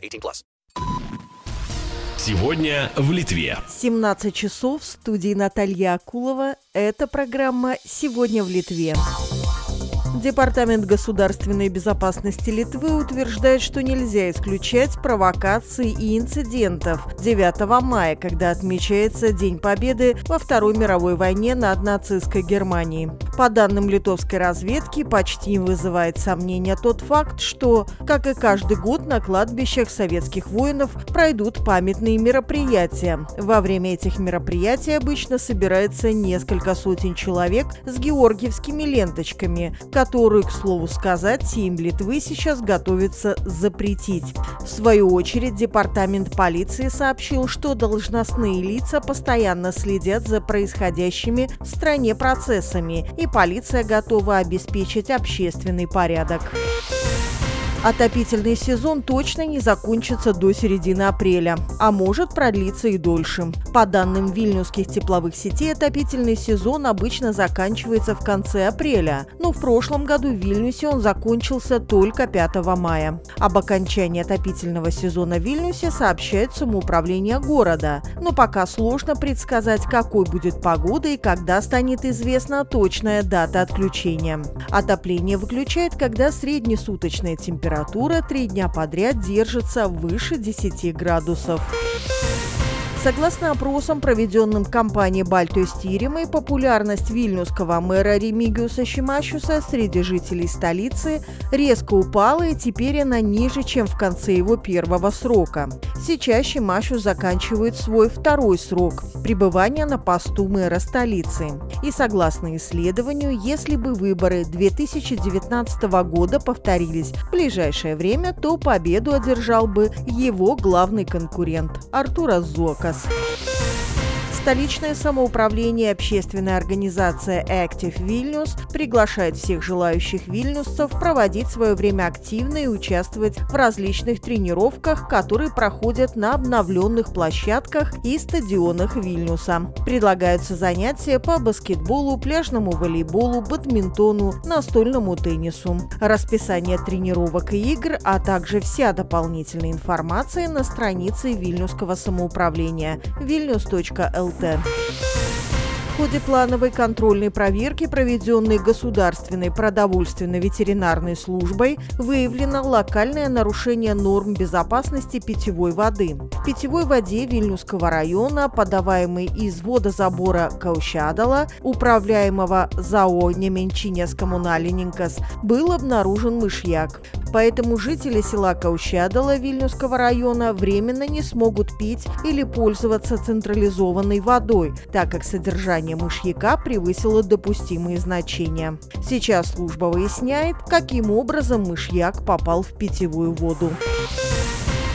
18 plus. Сегодня в Литве. 17 часов в студии Наталья Акулова. Это программа «Сегодня в Литве». Департамент государственной безопасности Литвы утверждает, что нельзя исключать провокаций и инцидентов 9 мая, когда отмечается День Победы во Второй мировой войне над нацистской Германией. По данным литовской разведки, почти не вызывает сомнения тот факт, что, как и каждый год, на кладбищах советских воинов пройдут памятные мероприятия. Во время этих мероприятий обычно собирается несколько сотен человек с георгиевскими ленточками, которую, к слову сказать, Сейм Литвы сейчас готовится запретить. В свою очередь, департамент полиции сообщил, что должностные лица постоянно следят за происходящими в стране процессами, и полиция готова обеспечить общественный порядок. Отопительный сезон точно не закончится до середины апреля, а может продлиться и дольше. По данным вильнюсских тепловых сетей, отопительный сезон обычно заканчивается в конце апреля, но в прошлом году в Вильнюсе он закончился только 5 мая. Об окончании отопительного сезона в Вильнюсе сообщает самоуправление города, но пока сложно предсказать, какой будет погода и когда станет известна точная дата отключения. Отопление выключает, когда среднесуточная температура температура три дня подряд держится выше 10 градусов. Согласно опросам, проведенным компанией Бальтостиримой, популярность вильнюсского мэра Ремигиуса Шимашуса среди жителей столицы резко упала и теперь она ниже, чем в конце его первого срока. Сейчас Шимашус заканчивает свой второй срок пребывания на посту мэра столицы. И согласно исследованию, если бы выборы 2019 года повторились в ближайшее время, то победу одержал бы его главный конкурент Артура Зока. Podcast. Столичное самоуправление и общественная организация Active Vilnius приглашает всех желающих вильнюсцев проводить свое время активно и участвовать в различных тренировках, которые проходят на обновленных площадках и стадионах Вильнюса. Предлагаются занятия по баскетболу, пляжному волейболу, бадминтону, настольному теннису. Расписание тренировок и игр, а также вся дополнительная информация на странице Вильнюсского самоуправления vilnius.l ЛТ. Ходе плановой контрольной проверки, проведенной Государственной продовольственно-ветеринарной службой, выявлено локальное нарушение норм безопасности питьевой воды. В питьевой воде Вильнюсского района, подаваемой из водозабора Каущадала, управляемого ЗАО Неменчинес Коммуналининкас, был обнаружен мышьяк. Поэтому жители села Каущадала Вильнюсского района временно не смогут пить или пользоваться централизованной водой, так как содержание мышьяка превысило допустимые значения. Сейчас служба выясняет, каким образом мышьяк попал в питьевую воду.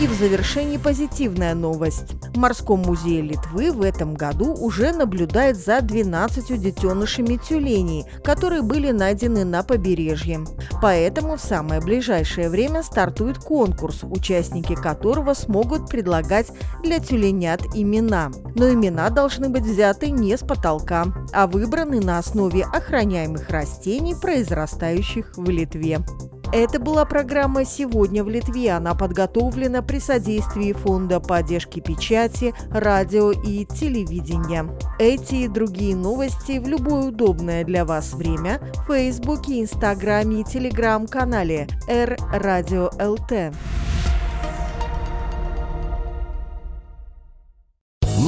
И в завершении позитивная новость. В Морском музее Литвы в этом году уже наблюдает за 12 детенышами тюленей, которые были найдены на побережье. Поэтому в самое ближайшее время стартует конкурс, участники которого смогут предлагать для тюленят имена. Но имена должны быть взяты не с потолка, а выбраны на основе охраняемых растений, произрастающих в Литве. Это была программа «Сегодня в Литве». Она подготовлена при содействии Фонда поддержки печати, радио и телевидения. Эти и другие новости в любое удобное для вас время в Фейсбуке, Инстаграме и Телеграм-канале «Р Радио ЛТ».